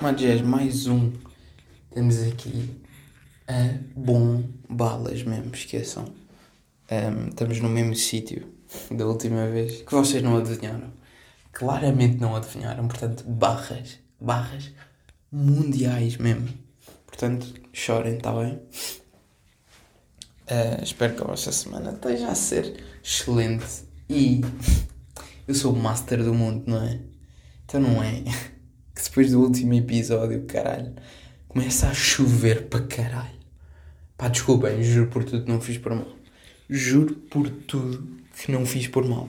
Magés, mais um. Temos aqui a bom balas mesmo, esqueçam. Um, estamos no mesmo sítio da última vez que vocês não adivinharam. Claramente não adivinharam, portanto, barras, barras mundiais mesmo. Portanto, chorem, está bem? Uh, espero que a vossa semana esteja a ser excelente e eu sou o master do mundo, não é? Então não é que depois do último episódio, caralho, começa a chover para caralho. Pá, desculpem, juro por tudo que não fiz por mal. Juro por tudo que não fiz por mal.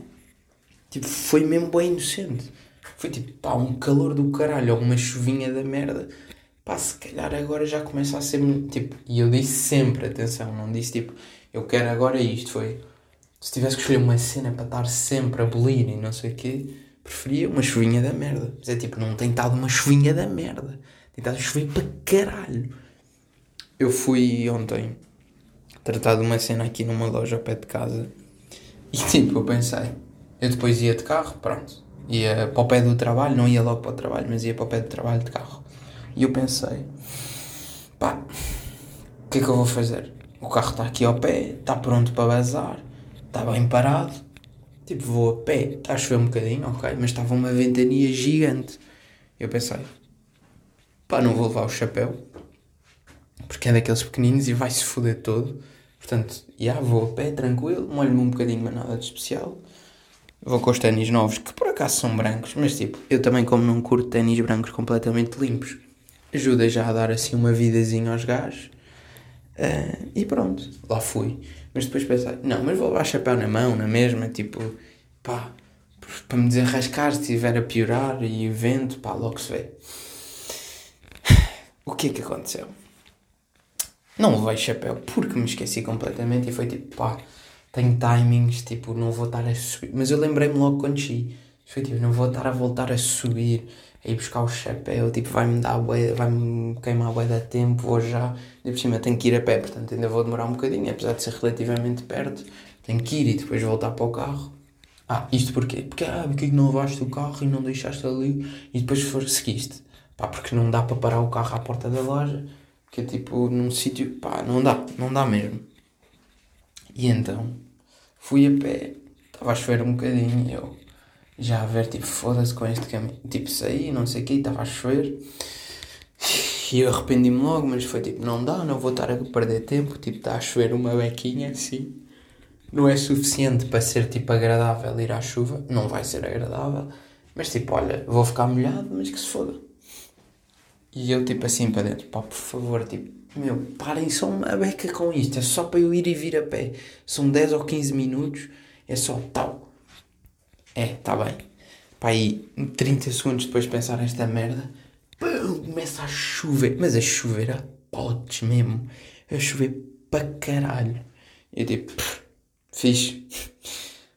Tipo, foi mesmo bem inocente. Foi tipo, pá, um calor do caralho, ou uma chuvinha da merda. Pá, se calhar agora já começa a ser. Tipo, e eu disse sempre, atenção, não disse tipo, eu quero agora isto. Foi, se tivesse que escolher uma cena para estar sempre a bolir e não sei o quê preferia uma chuvinha da merda. Mas é tipo, não tem estado uma chuvinha da merda. Tem estado chover para caralho. Eu fui ontem tratar de uma cena aqui numa loja ao pé de casa e tipo, eu pensei, eu depois ia de carro, pronto. Ia para o pé do trabalho, não ia logo para o trabalho, mas ia para o pé do trabalho de carro. E eu pensei, pá, o que é que eu vou fazer? O carro está aqui ao pé, está pronto para bazar, está bem parado Tipo, vou a pé, está a chover um bocadinho, ok, mas estava uma ventania gigante. Eu pensei, pá, não vou levar o chapéu, porque é daqueles pequeninos e vai-se foder todo. Portanto, já vou a pé, tranquilo, molho-me um bocadinho, mas nada de especial. Vou com os ténis novos, que por acaso são brancos, mas tipo, eu também como não curto ténis brancos completamente limpos, ajuda já a dar assim uma vidazinha aos gajos. Uh, e pronto, lá fui. Mas depois pensei, não, mas vou levar chapéu na mão, na mesma, tipo, pá, para me desenrascar se estiver a piorar e o vento, pá, logo se vê. O que é que aconteceu? Não levei chapéu porque me esqueci completamente e foi tipo, pá, tenho timings, tipo, não vou estar a subir. Mas eu lembrei-me logo quando cheguei. Foi tipo, não vou estar a voltar a subir a ir buscar o chapéu, tipo, vai-me dar vai-me queimar bué da tempo, vou já, de por cima tenho que ir a pé, portanto ainda vou demorar um bocadinho, apesar de ser relativamente perto, tenho que ir e depois voltar para o carro. Ah, isto porquê? Porque, ah, porque é não levaste o carro e não deixaste ali e depois for, seguiste? Pá, porque não dá para parar o carro à porta da loja, que é tipo num sítio, pá, não dá, não dá mesmo. E então, fui a pé, estava a chover um bocadinho, eu já a ver, tipo, foda-se com este caminho. Tipo, saí, não sei o que, estava a chover. E eu arrependi-me logo, mas foi tipo, não dá, não vou estar a perder tempo. Tipo, está a chover uma bequinha assim. Não é suficiente para ser, tipo, agradável ir à chuva. Não vai ser agradável. Mas, tipo, olha, vou ficar molhado, mas que se foda. E eu, tipo, assim para dentro, pá, por favor, tipo, meu, parem só uma beca com isto. É só para eu ir e vir a pé. São 10 ou 15 minutos. É só tal é, tá bem. Pá, aí 30 segundos depois de pensar nesta merda, pum, começa a chover. Mas a chover a potes mesmo. A chover para caralho. Eu tipo, fixe.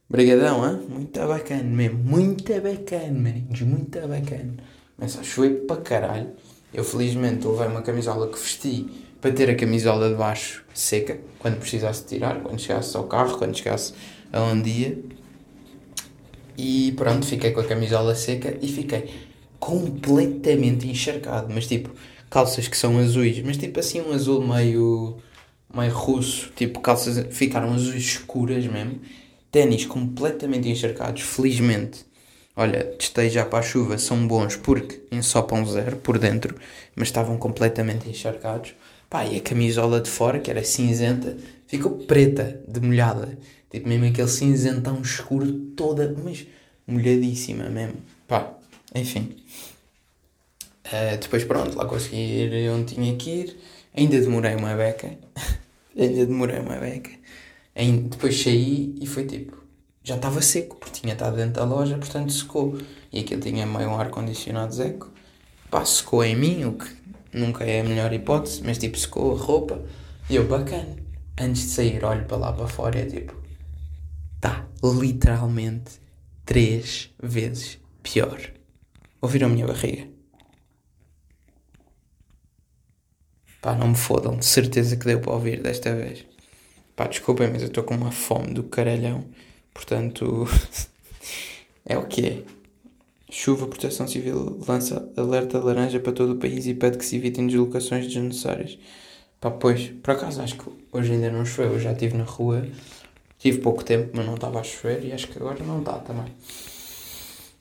Brigadão, hein? Muito bacana mesmo. Muito bacana, maninhos. Muito bacana. Começa a chover para caralho. Eu felizmente levei uma camisola que vesti para ter a camisola de baixo seca quando precisasse tirar, quando chegasse ao carro, quando chegasse a um dia. E pronto, fiquei com a camisola seca e fiquei completamente encharcado. Mas tipo, calças que são azuis, mas tipo assim um azul meio, meio russo. Tipo, calças ficaram azuis escuras mesmo. Ténis completamente encharcados, felizmente. Olha, testei já para a chuva, são bons porque ensopam zero por dentro, mas estavam completamente encharcados. Pá, e a camisola de fora, que era cinzenta, ficou preta, de molhada. Tipo, mesmo aquele cinzentão escuro, toda, mas molhadíssima mesmo. Pá, enfim. Uh, depois, pronto, lá consegui ir onde tinha que ir. Ainda demorei uma beca. Ainda demorei uma beca. Ainda, depois saí e foi tipo. Já estava seco, porque tinha estado dentro da loja, portanto secou. E aquilo tinha meio um ar-condicionado seco. Pá, secou em mim, o que nunca é a melhor hipótese, mas tipo, secou a roupa. E eu, bacana. Antes de sair, olho para lá para fora e é tipo está literalmente três vezes pior. Ouviram a minha barriga? Pá, não me fodam, de certeza que deu para ouvir desta vez. Pá, desculpem, mas eu estou com uma fome do caralhão. Portanto, é o que é. Chuva, Proteção Civil lança alerta laranja para todo o país e pede que se evitem deslocações desnecessárias. Pá, pois, por acaso acho que hoje ainda não choveu, eu já estive na rua, tive pouco tempo, mas não estava a chover e acho que agora não está também.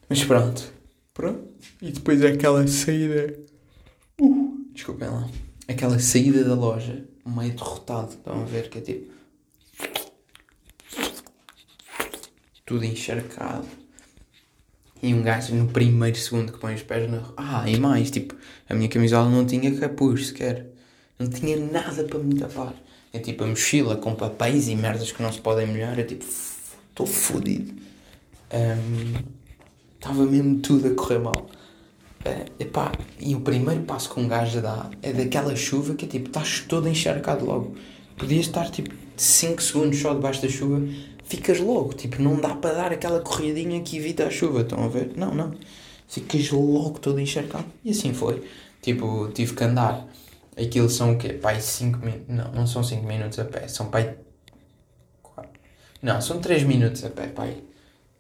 Mas pronto, pronto. E depois aquela saída. Uh, desculpem lá. Aquela saída da loja, meio derrotado, estão a ver que é tipo. Tudo encharcado e um gajo no primeiro segundo que põe os pés na. Ah, e mais, tipo, a minha camisola não tinha capuz sequer. Não tinha nada para me tapar. É tipo a mochila com papéis e merdas que não se podem molhar. É tipo, estou fodido. Estava um, mesmo tudo a correr mal. Uh, epá, e o primeiro passo que um gajo dá é daquela chuva que é tipo, estás todo encharcado logo. Podias estar tipo 5 segundos só debaixo da chuva ficas logo. Tipo, não dá para dar aquela corridinha que evita a chuva, estão a ver? Não, não. Ficas logo todo encharcado. E assim foi. Tipo, tive que andar. Aquilo são o quê? Pai, 5 minutos. Não, não são 5 minutos a pé. São pai. Não, são 3 minutos a pé, pai.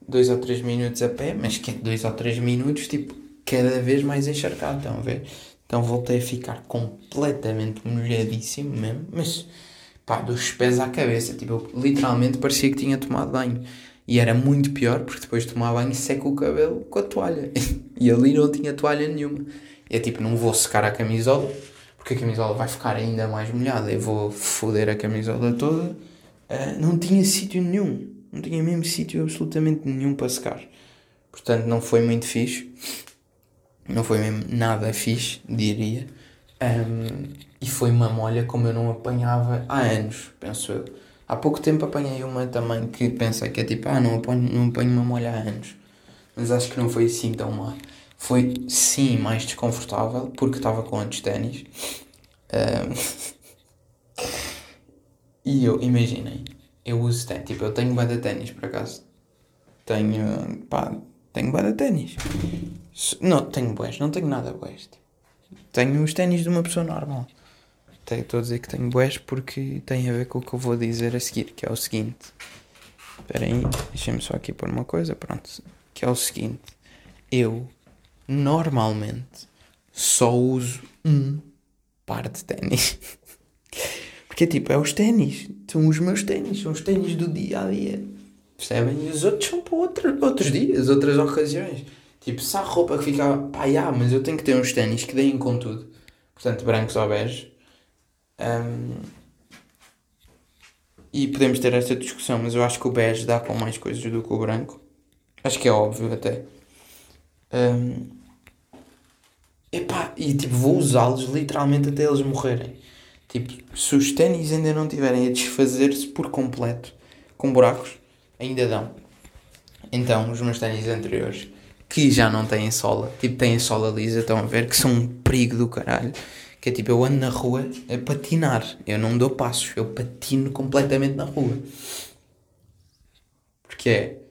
2 ou 3 minutos a pé, mas que 2 ou 3 minutos, tipo, cada vez mais encharcado, estão a ver? Então voltei a ficar completamente molhadíssimo mesmo, mas pá, dos pés à cabeça. Tipo, eu, literalmente parecia que tinha tomado banho. E era muito pior porque depois de tomar banho seca o cabelo com a toalha. e ali não tinha toalha nenhuma. É tipo, não vou secar a camisola porque a camisola vai ficar ainda mais molhada. Eu vou foder a camisola toda. Uh, não tinha sítio nenhum. Não tinha mesmo sítio absolutamente nenhum para secar. Portanto, não foi muito fixe. Não foi mesmo nada fixe, diria. Um, e foi uma molha como eu não apanhava há anos, penso eu. Há pouco tempo apanhei uma também que pensei que é tipo, ah, não apanho, não apanho uma molha há anos. Mas acho que não foi assim tão má. Foi sim mais desconfortável porque estava com antes ténis. Um, e eu, imaginem, eu uso ténis, tipo, eu tenho bada ténis por acaso. Tenho, pá, tenho bada ténis. Não, tenho boés, não tenho nada boés. Tipo. Tenho os ténis de uma pessoa normal. Estou a dizer que tenho boés porque tem a ver com o que eu vou dizer a seguir, que é o seguinte. Espera aí, deixem-me só aqui pôr uma coisa, pronto. Que é o seguinte. Eu, normalmente, só uso um par de ténis. Porque, tipo, é os ténis. São os meus ténis. São os ténis do dia a dia. Percebem? E os outros são para outro, outros dias, outras ocasiões. Tipo, se há roupa que fica. Pá, yeah, mas eu tenho que ter uns ténis que deem com tudo. Portanto, brancos ou bege. Um, e podemos ter esta discussão, mas eu acho que o bege dá com mais coisas do que o branco. Acho que é óbvio até. Um, epá, e tipo, vou usá-los literalmente até eles morrerem. Tipo, se os ténis ainda não tiverem a desfazer-se por completo, com buracos, ainda dão. Então, os meus ténis anteriores que já não têm sola, tipo, têm sola lisa, estão a ver, que são um perigo do caralho. Que é tipo, eu ando na rua a patinar, eu não dou passos, eu patino completamente na rua. Porque é.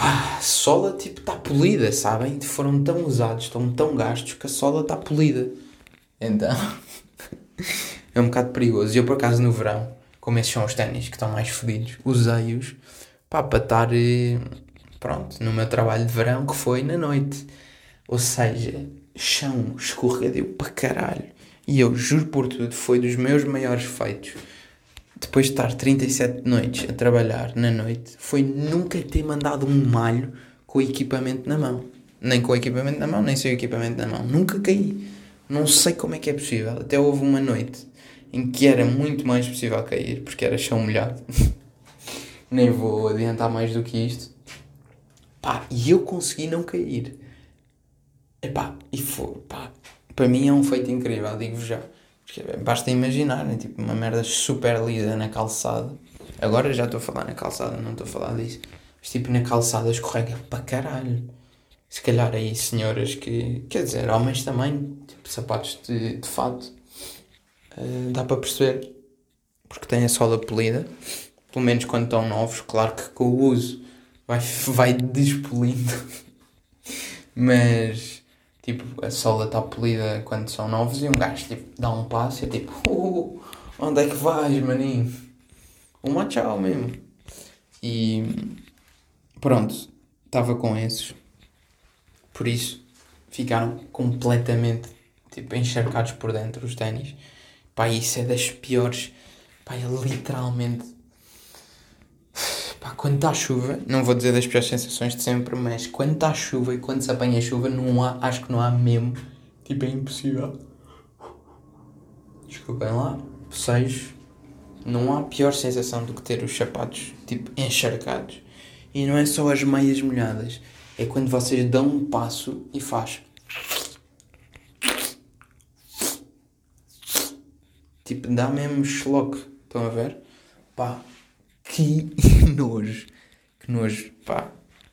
Pá, a sola tipo está polida, sabem? Foram tão usados, estão tão gastos que a sola está polida. Então. é um bocado perigoso. E eu por acaso no verão, como esses são os ténis que estão mais fodidos, usei-os pá, para estar eh, Pronto, no meu trabalho de verão que foi na noite. Ou seja, chão escorregadio para caralho. E eu juro por tudo, foi dos meus maiores feitos. Depois de estar 37 noites a trabalhar na noite, foi nunca ter mandado um malho com o equipamento na mão. Nem com o equipamento na mão, nem sem o equipamento na mão. Nunca caí. Não sei como é que é possível. Até houve uma noite em que era muito mais possível cair, porque era chão molhado. nem vou adiantar mais do que isto. Pá, e eu consegui não cair. Epá, e foi, pá, para mim é um feito incrível, digo-vos já. Basta imaginar, né? tipo, uma merda super lisa na calçada. Agora já estou a falar na calçada, não estou a falar disso. Mas tipo, na calçada escorrega para caralho. Se calhar aí senhoras que, quer dizer, homens também, tipo, sapatos de, de fato, uh, dá para perceber. Porque tem a sola polida, pelo menos quando estão novos, claro que com o uso vai, vai despolindo. Mas, tipo, a sola está polida quando são novos e um gajo tipo, dá um passo e é tipo, uh, onde é que vais, maninho? Um tchau mesmo. E pronto, estava com esses. Por isso, ficaram completamente tipo, encharcados por dentro os ténis. Pá, isso é das piores. Pá, é literalmente. Pá, quando está chuva, não vou dizer das piores sensações de sempre, mas quando está chuva e quando se apanha chuva, não há, acho que não há mesmo. Tipo, é impossível. Desculpem lá, vocês. Não há pior sensação do que ter os sapatos, tipo, encharcados. E não é só as meias molhadas, é quando vocês dão um passo e faz. Tipo, dá mesmo schlock. Estão a ver? Pá, que nojo. Que nojo, pá.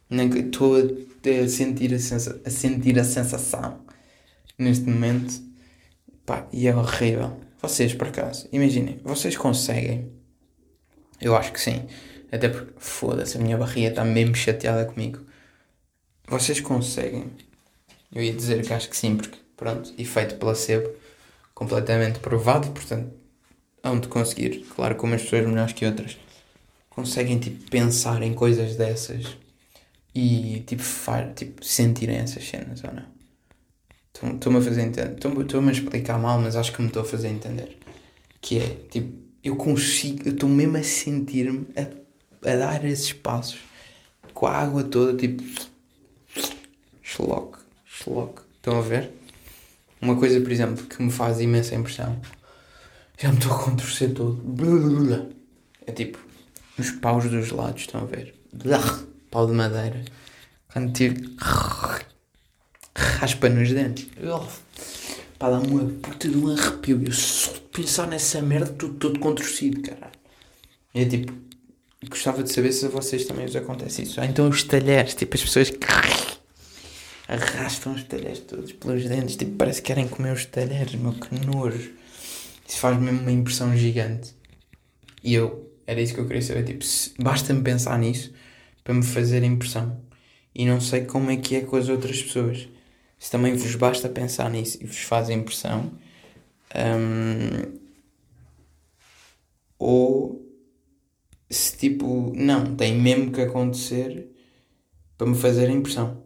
Estou a sentir a, a sentir a sensação neste momento. Pá, e é horrível. Vocês, por acaso, imaginem, vocês conseguem? Eu acho que sim. Até porque, foda-se, a minha barriga está mesmo chateada comigo. Vocês conseguem? Eu ia dizer que acho que sim, porque, pronto, efeito placebo, completamente provado, portanto, hão de conseguir. Claro que umas pessoas melhores que outras conseguem, tipo, pensar em coisas dessas e, tipo, far, tipo sentirem essas cenas, ou não? Estou-me a fazer entender. Estou-me a explicar mal, mas acho que me estou a fazer entender. Que é, tipo, eu consigo, eu estou mesmo a sentir-me a, a, dar esses passos com a água toda, tipo. Schlock, schlock. Estão a ver? Uma coisa, por exemplo, que me faz imensa impressão. Já me estou a contorcer todo. É tipo, os paus dos lados, estão a ver? Pau de madeira. Quando tipo raspa nos dentes. Pá, dá-me uma puta de um arrepio. Eu só de pensar nessa merda estou todo contorcido, caralho. É tipo, gostava de saber se a vocês também vos acontece isso. Ah, então os talheres, tipo, as pessoas arrastam os talheres todos pelos dentes, tipo, parece que querem comer os talheres, meu, que nojo. Isso faz mesmo uma impressão gigante. E eu, era isso que eu queria saber, tipo, basta-me pensar nisso para me fazer impressão. E não sei como é que é com as outras pessoas se também vos basta pensar nisso e vos faz impressão, um, ou se tipo, não, tem mesmo que acontecer para me fazer impressão.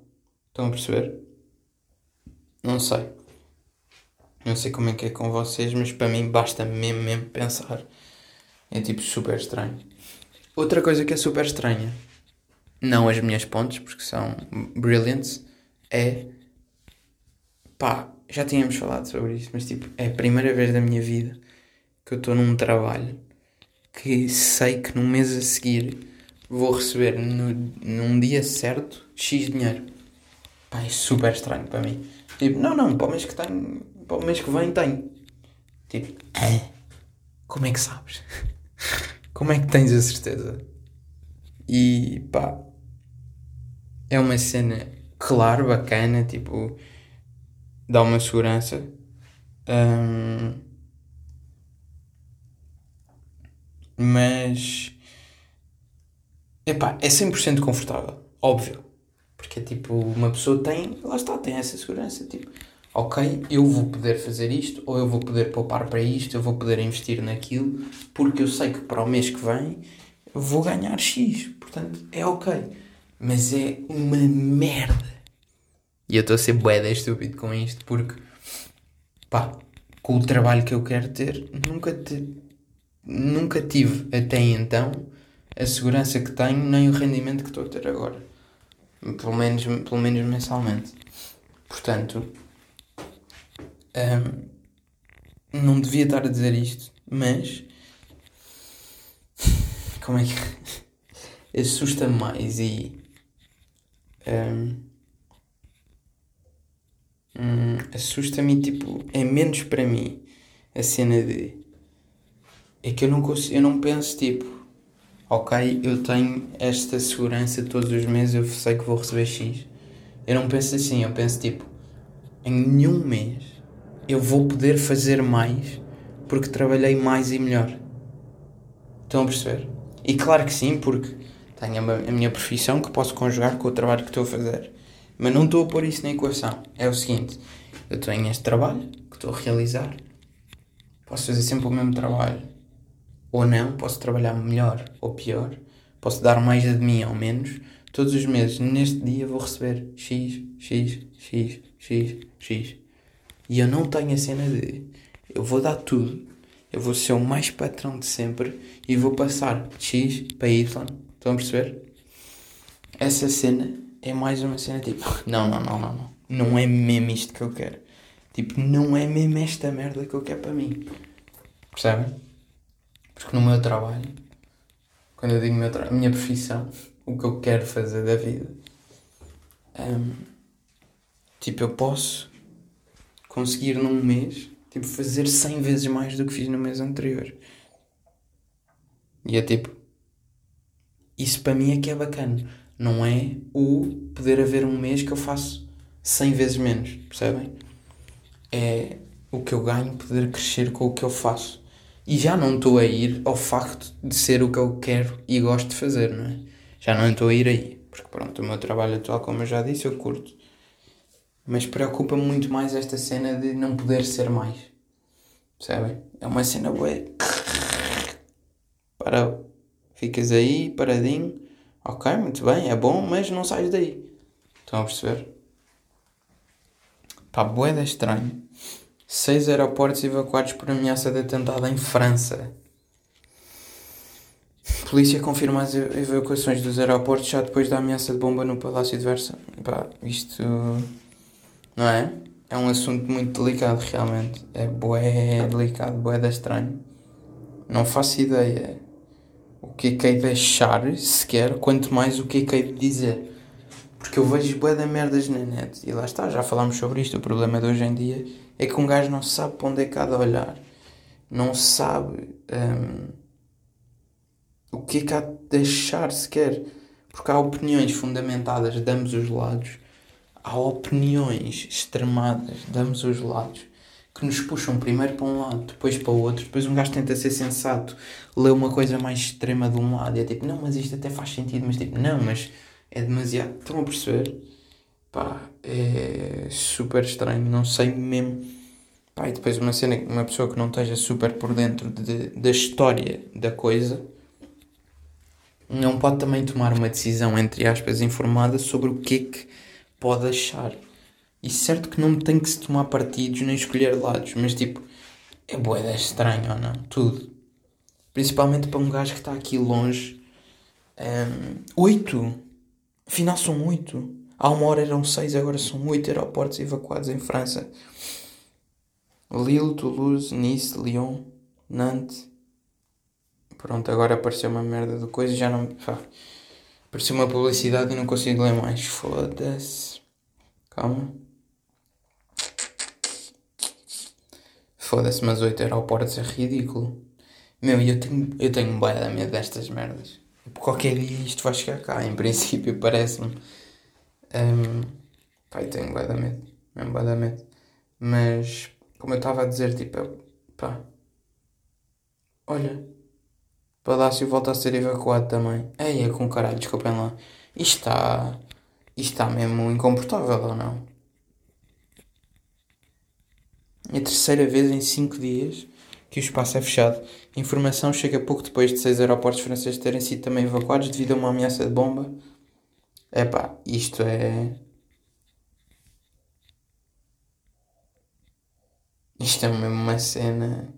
Estão a perceber? Não sei. Não sei como é que é com vocês, mas para mim basta mesmo, mesmo pensar. É tipo super estranho. Outra coisa que é super estranha, não as minhas pontes, porque são brilliant, é pá, já tínhamos falado sobre isso, mas tipo, é a primeira vez da minha vida que eu estou num trabalho que sei que no mês a seguir vou receber no, num dia certo X dinheiro. Pá, é super estranho para mim. Tipo, não, não, para o mês que tenho, para o mês que vem tenho. Tipo, é? como é que sabes? Como é que tens a certeza? E pá, é uma cena, claro, bacana, tipo, dá uma segurança. Um, mas epá, é 100% confortável, óbvio. Porque é tipo, uma pessoa tem, lá está, tem essa segurança. Tipo, ok, eu vou poder fazer isto, ou eu vou poder poupar para isto, eu vou poder investir naquilo, porque eu sei que para o mês que vem vou ganhar X. Portanto, é ok. Mas é uma merda e eu estou a ser bué estúpido com isto porque, pá, com o trabalho que eu quero ter, nunca, te, nunca tive até então a segurança que tenho nem o rendimento que estou a ter agora. Pelo menos, pelo menos mensalmente. Portanto, um, não devia estar a dizer isto, mas como é que assusta mais e um, assusta-me tipo, é menos para mim a cena de é que eu não consigo, eu não penso tipo ok, eu tenho esta segurança todos os meses, eu sei que vou receber X. Eu não penso assim, eu penso tipo, em nenhum mês eu vou poder fazer mais porque trabalhei mais e melhor. Estão a perceber? E claro que sim, porque tenho a minha profissão que posso conjugar com o trabalho que estou a fazer. Mas não estou a pôr isso na equação. É o seguinte: eu tenho este trabalho que estou a realizar, posso fazer sempre o mesmo trabalho, ou não, posso trabalhar melhor ou pior, posso dar mais de mim ou menos, todos os meses, neste dia vou receber X, X, X, X, X. E eu não tenho a cena de eu vou dar tudo, eu vou ser o mais patrão de sempre e vou passar X para Y. Estão a perceber? Essa cena é mais uma cena tipo, não, não, não, não, não. Não é mesmo isto que eu quero. Tipo, não é mesmo esta merda que eu quero para mim. Percebem? Porque no meu trabalho, quando eu digo meu a minha profissão, o que eu quero fazer da vida, um, tipo, eu posso conseguir num mês, tipo, fazer 100 vezes mais do que fiz no mês anterior. E é tipo, isso para mim é que é bacana. Não é o poder haver um mês que eu faço 100 vezes menos, percebem? É o que eu ganho poder crescer com o que eu faço. E já não estou a ir ao facto de ser o que eu quero e gosto de fazer, não é? Já não estou a ir aí. Porque pronto, o meu trabalho atual, como eu já disse, eu curto. Mas preocupa-me muito mais esta cena de não poder ser mais. Percebem? É uma cena boa. Para. Ficas aí, paradinho. Ok, muito bem, é bom, mas não sais daí. Estão a perceber? Pá, boeda estranho. Seis aeroportos evacuados por ameaça de atentado em França. Polícia confirma as evacuações dos aeroportos já depois da ameaça de bomba no Palácio de Versa. Pá, isto. Não é? É um assunto muito delicado, realmente. É bué delicado, bué da estranho. Não faço ideia o que é que hei de sequer, quanto mais o que é que hei de dizer. Porque eu vejo bué da merdas na net. E lá está, já falámos sobre isto. O problema de hoje em dia é que um gajo não sabe para onde é que há de olhar. Não sabe um, o que é que há de achar sequer. Porque há opiniões fundamentadas de ambos os lados. Há opiniões extremadas de ambos os lados que nos puxam primeiro para um lado, depois para o outro. Depois um gajo tenta ser sensato, lê uma coisa mais extrema de um lado e é tipo, não, mas isto até faz sentido, mas tipo, não, mas é demasiado. Estão a perceber? Pá, é super estranho, não sei mesmo. Pá, e depois uma cena, uma pessoa que não esteja super por dentro de, da história da coisa não pode também tomar uma decisão, entre aspas, informada sobre o que é que pode achar. E certo que não tem que se tomar partidos nem escolher lados, mas tipo, é boeda estranho ou não? Tudo. Principalmente para um gajo que está aqui longe. Um, oito! Afinal são oito. Há uma hora eram seis, agora são oito aeroportos evacuados em França. Lille, Toulouse, Nice, Lyon, Nantes. Pronto, agora apareceu uma merda de coisa já não. Pá, apareceu uma publicidade e não consigo ler mais. Foda-se. Calma. Foda-se, mas oito aeroportos é ridículo. Meu, eu tenho, eu tenho um baita medo destas merdas. Qualquer dia isto vai chegar cá, em princípio, parece-me. Um, eu tenho da medo. Mesmo da medo. Mas, como eu estava a dizer, tipo, pá. Olha. Palácio volta a ser evacuado também. Ei, é com caralho, desculpem lá. Isto está. Isto está mesmo incomportável ou não? É a terceira vez em 5 dias que o espaço é fechado. A informação chega pouco depois de seis aeroportos franceses terem sido também evacuados devido a uma ameaça de bomba. Epá, isto é. Isto é mesmo uma cena.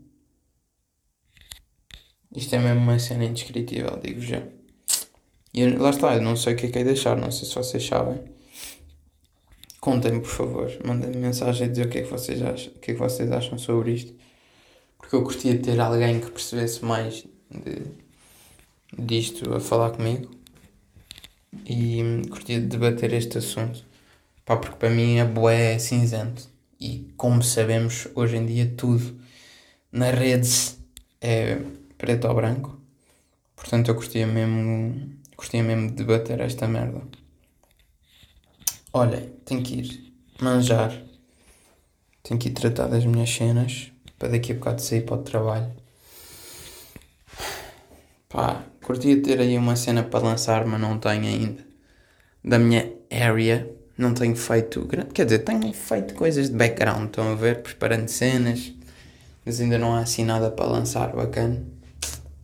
Isto é mesmo uma cena indescritível, digo já. E lá está, eu não sei o que é que é deixar, não sei se vocês sabem. Contem-me, por favor. Mandem-me mensagem a dizer o que, é que vocês acham, o que é que vocês acham sobre isto porque eu curtia ter alguém que percebesse mais de, disto a falar comigo e curtia de debater este assunto. Pá, porque para mim a boé é cinzento e como sabemos hoje em dia tudo na rede é preto ou branco. Portanto eu curtia mesmo, curtia mesmo de debater esta merda. Olha, tenho que ir manjar, tenho que ir tratar das minhas cenas para daqui a bocado sair para o trabalho. Pá, curtia ter aí uma cena para lançar, mas não tenho ainda. Da minha area, não tenho feito. Quer dizer, tenho feito coisas de background, estão a ver? Preparando cenas, mas ainda não há assim nada para lançar bacana.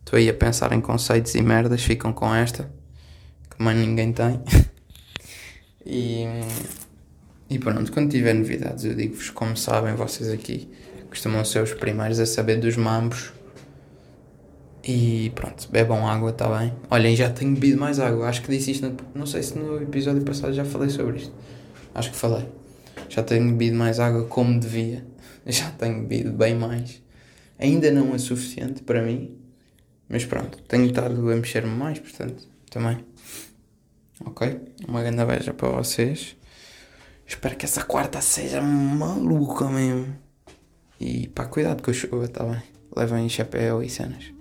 Estou aí a pensar em conceitos e merdas, ficam com esta. Mais ninguém tem. e, e pronto, quando tiver novidades, eu digo-vos, como sabem, vocês aqui costumam ser os primeiros a saber dos mambos. E pronto, bebam água, está bem? Olhem, já tenho bebido mais água. Acho que disse isto, no, não sei se no episódio passado já falei sobre isto. Acho que falei. Já tenho bebido mais água como devia. Já tenho bebido bem mais. Ainda não é suficiente para mim, mas pronto, tenho estado a mexer-me mais, portanto, também. Ok? Uma grande beijo para vocês. Espero que essa quarta seja maluca mesmo. E pá, cuidado com a chuva, tá bem? Levem chapéu e cenas.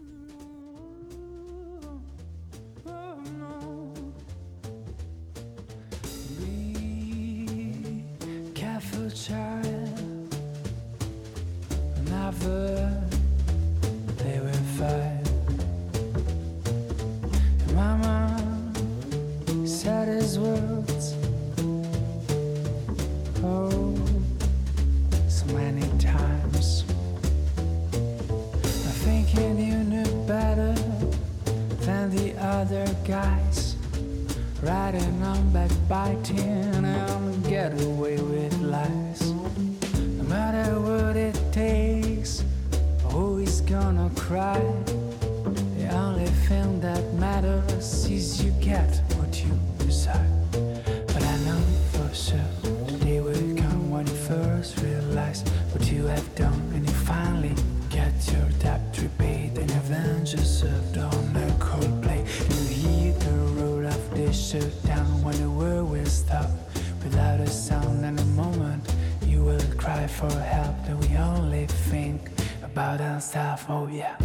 For help, and we only think about ourselves. Oh yeah.